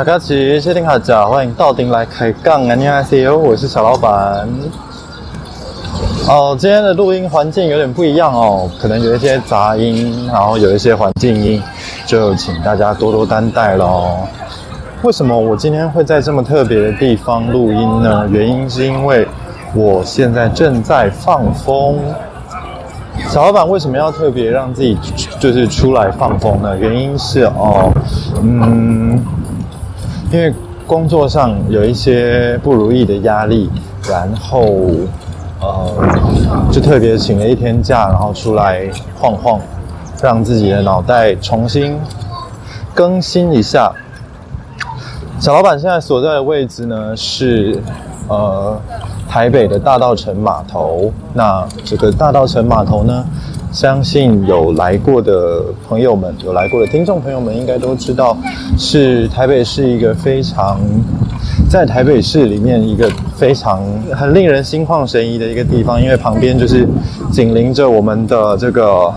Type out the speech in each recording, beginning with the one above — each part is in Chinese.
大家齐，谢丁好家，欢迎到丁来开杠啊！你好，CEO，我是小老板。哦，今天的录音环境有点不一样哦，可能有一些杂音，然后有一些环境音，就请大家多多担待喽。为什么我今天会在这么特别的地方录音呢？原因是因为我现在正在放风。小老板为什么要特别让自己就是出来放风呢？原因是哦，嗯，因为工作上有一些不如意的压力，然后呃，就特别请了一天假，然后出来晃晃，让自己的脑袋重新更新一下。小老板现在所在的位置呢是呃。台北的大道城码头，那这个大道城码头呢，相信有来过的朋友们，有来过的听众朋友们应该都知道，是台北市一个非常，在台北市里面一个非常很令人心旷神怡的一个地方，因为旁边就是紧邻着我们的这个。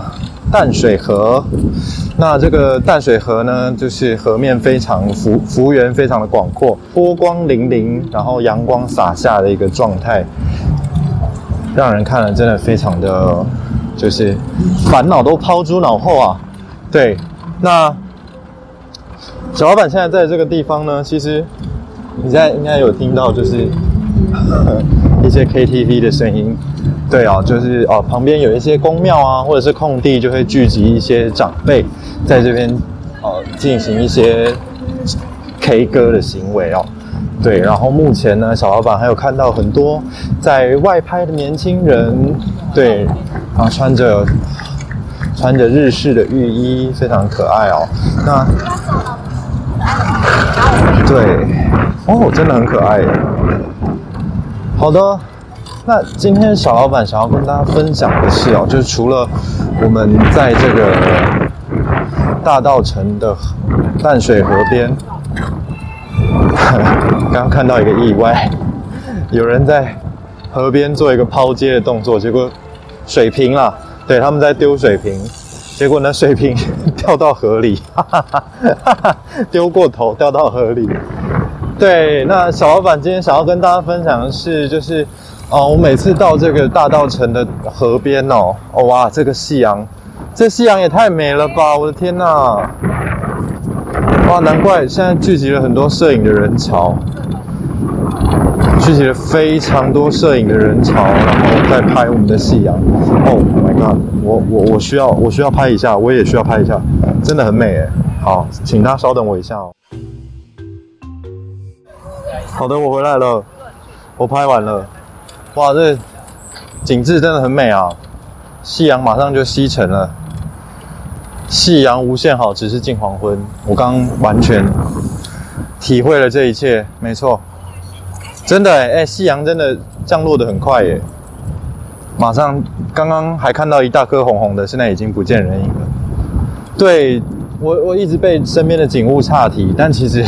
淡水河，那这个淡水河呢，就是河面非常幅幅员非常的广阔，波光粼粼，然后阳光洒下的一个状态，让人看了真的非常的，就是烦恼都抛诸脑后啊。对，那小老板现在在这个地方呢，其实你在应该有听到，就是 一些 KTV 的声音。对啊，就是哦，旁边有一些公庙啊，或者是空地，就会聚集一些长辈在这边，呃，进行一些 K 歌的行为哦。对，然后目前呢，小老板还有看到很多在外拍的年轻人，对，然后穿着穿着日式的浴衣，非常可爱哦。那对，哦，真的很可爱。好的。那今天小老板想要跟大家分享的是哦，就是除了我们在这个大道城的淡水河边，刚刚看到一个意外，有人在河边做一个抛接的动作，结果水瓶了，对，他们在丢水瓶，结果呢水瓶掉到河里，哈哈哈丢过头掉到河里。对，那小老板今天想要跟大家分享的是，就是。哦，我每次到这个大道城的河边哦，哦哇，这个夕阳，这夕阳也太美了吧！我的天呐，哇，难怪现在聚集了很多摄影的人潮，聚集了非常多摄影的人潮，然后在拍我们的夕阳。Oh my god，我我我需要我需要拍一下，我也需要拍一下，真的很美诶。好，请大家稍等我一下哦。好的，我回来了，我拍完了。哇，这景致真的很美啊！夕阳马上就西沉了，夕阳无限好，只是近黄昏。我刚完全体会了这一切，没错，真的哎，夕阳真的降落的很快耶！马上刚刚还看到一大颗红红的，现在已经不见人影了。对我，我一直被身边的景物岔题，但其实。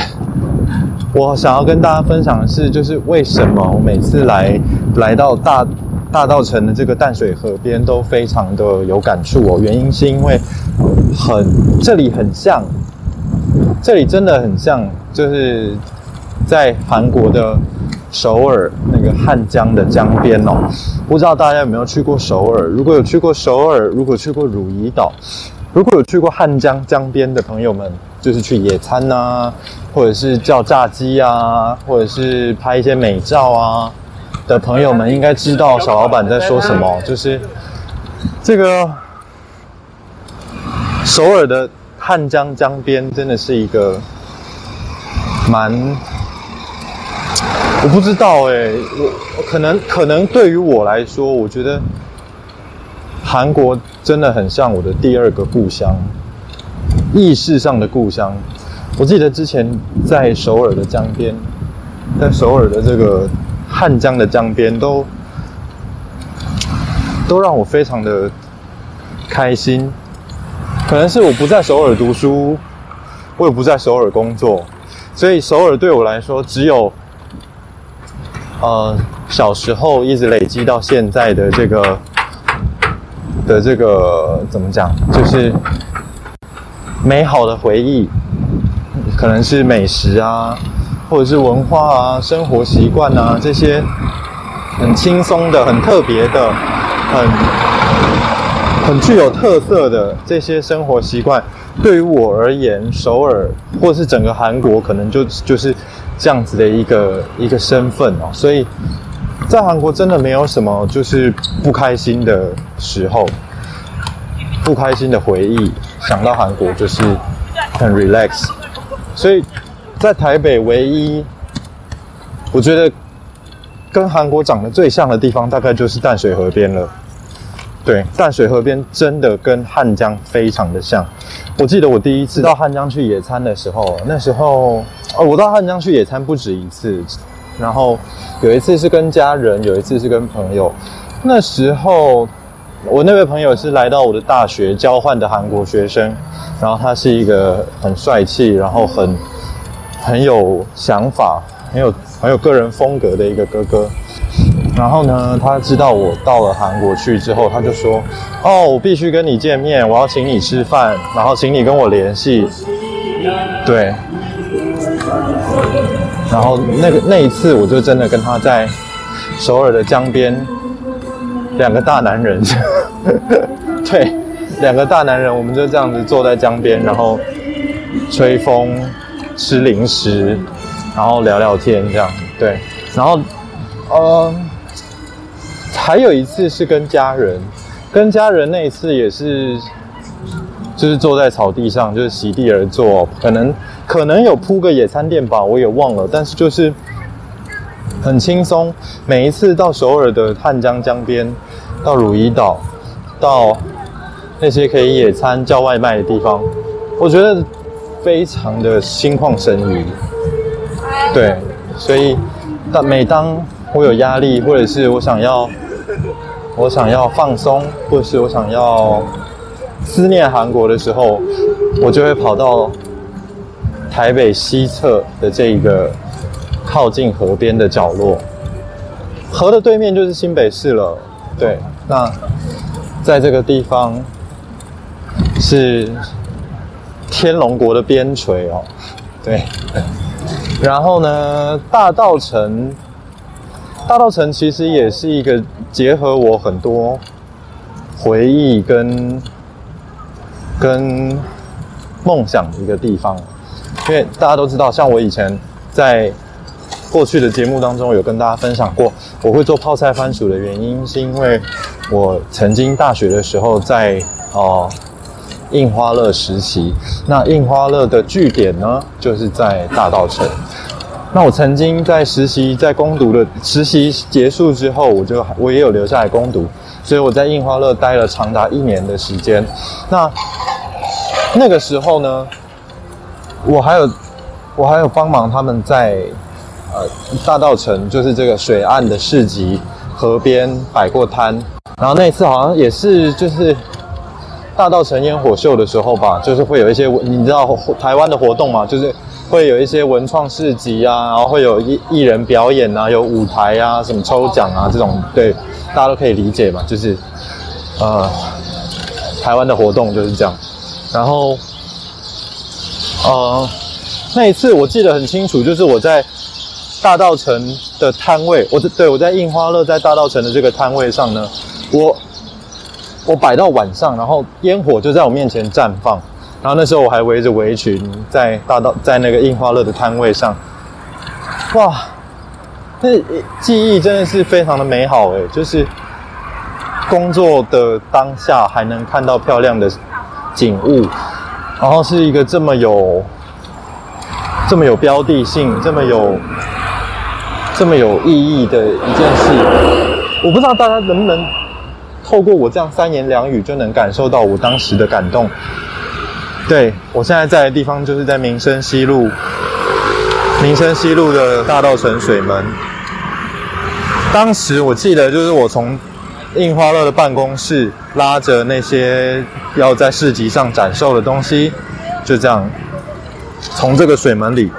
我想要跟大家分享的是，就是为什么我每次来来到大大道城的这个淡水河边都非常的有感触哦。原因是因为很这里很像，这里真的很像，就是在韩国的首尔那个汉江的江边哦。不知道大家有没有去过首尔？如果有去过首尔，如果去过汝矣岛，如果有去过汉江江边的朋友们。就是去野餐呐，或者是叫炸鸡啊，或者是拍一些美照啊的朋友们，应该知道小老板在说什么。就是这个首尔的汉江江边，真的是一个蛮……我不知道哎，我可能可能对于我来说，我觉得韩国真的很像我的第二个故乡。意识上的故乡，我记得之前在首尔的江边，在首尔的这个汉江的江边，都都让我非常的开心。可能是我不在首尔读书，我也不在首尔工作，所以首尔对我来说，只有呃小时候一直累积到现在的这个的这个怎么讲，就是。美好的回忆，可能是美食啊，或者是文化啊、生活习惯啊这些很轻松的、很特别的、很很具有特色的这些生活习惯，对于我而言，首尔或是整个韩国，可能就就是这样子的一个一个身份哦。所以在韩国真的没有什么就是不开心的时候，不开心的回忆，想到韩国就是很 relax。所以在台北，唯一我觉得跟韩国长得最像的地方，大概就是淡水河边了。对，淡水河边真的跟汉江非常的像。我记得我第一次到汉江去野餐的时候，那时候哦，我到汉江去野餐不止一次，然后有一次是跟家人，有一次是跟朋友。那时候我那位朋友是来到我的大学交换的韩国学生，然后他是一个很帅气，然后很很有想法，很有很有个人风格的一个哥哥。然后呢，他知道我到了韩国去之后，他就说：“哦，我必须跟你见面，我要请你吃饭，然后请你跟我联系。”对。然后那个那一次，我就真的跟他在首尔的江边，两个大男人，对，两个大男人，我们就这样子坐在江边，然后吹风、吃零食，然后聊聊天，这样对。然后，嗯。还有一次是跟家人，跟家人那一次也是，就是坐在草地上，就是席地而坐，可能可能有铺个野餐垫吧，我也忘了，但是就是很轻松。每一次到首尔的汉江江边，到汝矣岛，到那些可以野餐叫外卖的地方，我觉得非常的心旷神怡。对，所以当每当我有压力，或者是我想要。我想要放松，或者是我想要思念韩国的时候，我就会跑到台北西侧的这一个靠近河边的角落。河的对面就是新北市了。对，那在这个地方是天龙国的边陲哦。对，然后呢，大道城。大道城其实也是一个结合我很多回忆跟跟梦想的一个地方，因为大家都知道，像我以前在过去的节目当中有跟大家分享过，我会做泡菜番薯的原因，是因为我曾经大学的时候在哦印花乐实习，那印花乐的据点呢，就是在大道城。那我曾经在实习，在攻读的实习结束之后，我就我也有留下来攻读，所以我在印花乐待了长达一年的时间。那那个时候呢，我还有我还有帮忙他们在呃大道城，就是这个水岸的市集河边摆过摊。然后那一次好像也是就是大道城烟火秀的时候吧，就是会有一些你知道台湾的活动嘛，就是。会有一些文创市集啊，然后会有艺艺人表演啊，有舞台啊，什么抽奖啊这种，对，大家都可以理解嘛，就是，呃，台湾的活动就是这样。然后，呃，那一次我记得很清楚，就是我在大道城的摊位，我对我在印花乐在大道城的这个摊位上呢，我我摆到晚上，然后烟火就在我面前绽放。然后那时候我还围着围裙在大道在那个印花乐的摊位上，哇，那记忆真的是非常的美好哎！就是工作的当下还能看到漂亮的景物，然后是一个这么有这么有标的性、这么有这么有意义的一件事。我不知道大家能不能透过我这样三言两语就能感受到我当时的感动。对我现在在的地方就是在民生西路，民生西路的大道城水门。当时我记得就是我从印花乐的办公室拉着那些要在市集上展售的东西，就这样从这个水门里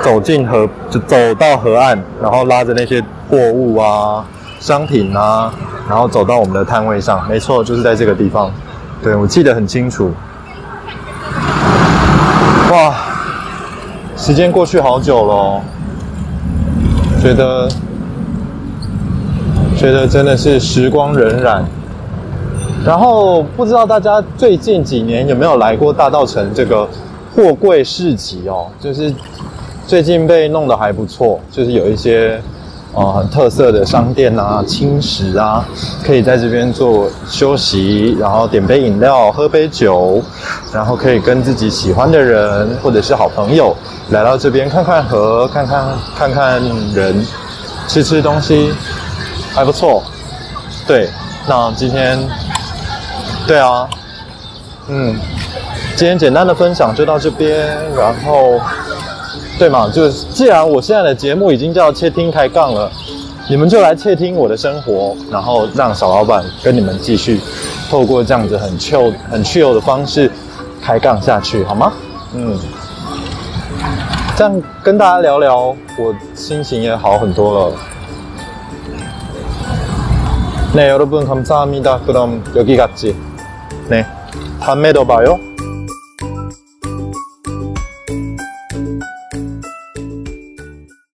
走进河，就走到河岸，然后拉着那些货物啊、商品啊，然后走到我们的摊位上。没错，就是在这个地方。对我记得很清楚。哇，时间过去好久了，觉得觉得真的是时光荏苒。然后不知道大家最近几年有没有来过大道城这个货柜市集哦？就是最近被弄得还不错，就是有一些。哦，很特色的商店啊，轻食啊，可以在这边做休息，然后点杯饮料，喝杯酒，然后可以跟自己喜欢的人或者是好朋友来到这边看看河，看看看看人，吃吃东西，还不错。对，那今天，对啊，嗯，今天简单的分享就到这边，然后。对嘛？就是既然我现在的节目已经叫窃听开杠了，你们就来窃听我的生活，然后让小老板跟你们继续透过这样子很 chill、很 chill 的方式开杠下去，好吗？嗯，这样跟大家聊聊，我心情也好很多了。네여러분감사합니다그럼여기갔지네다음에도봐요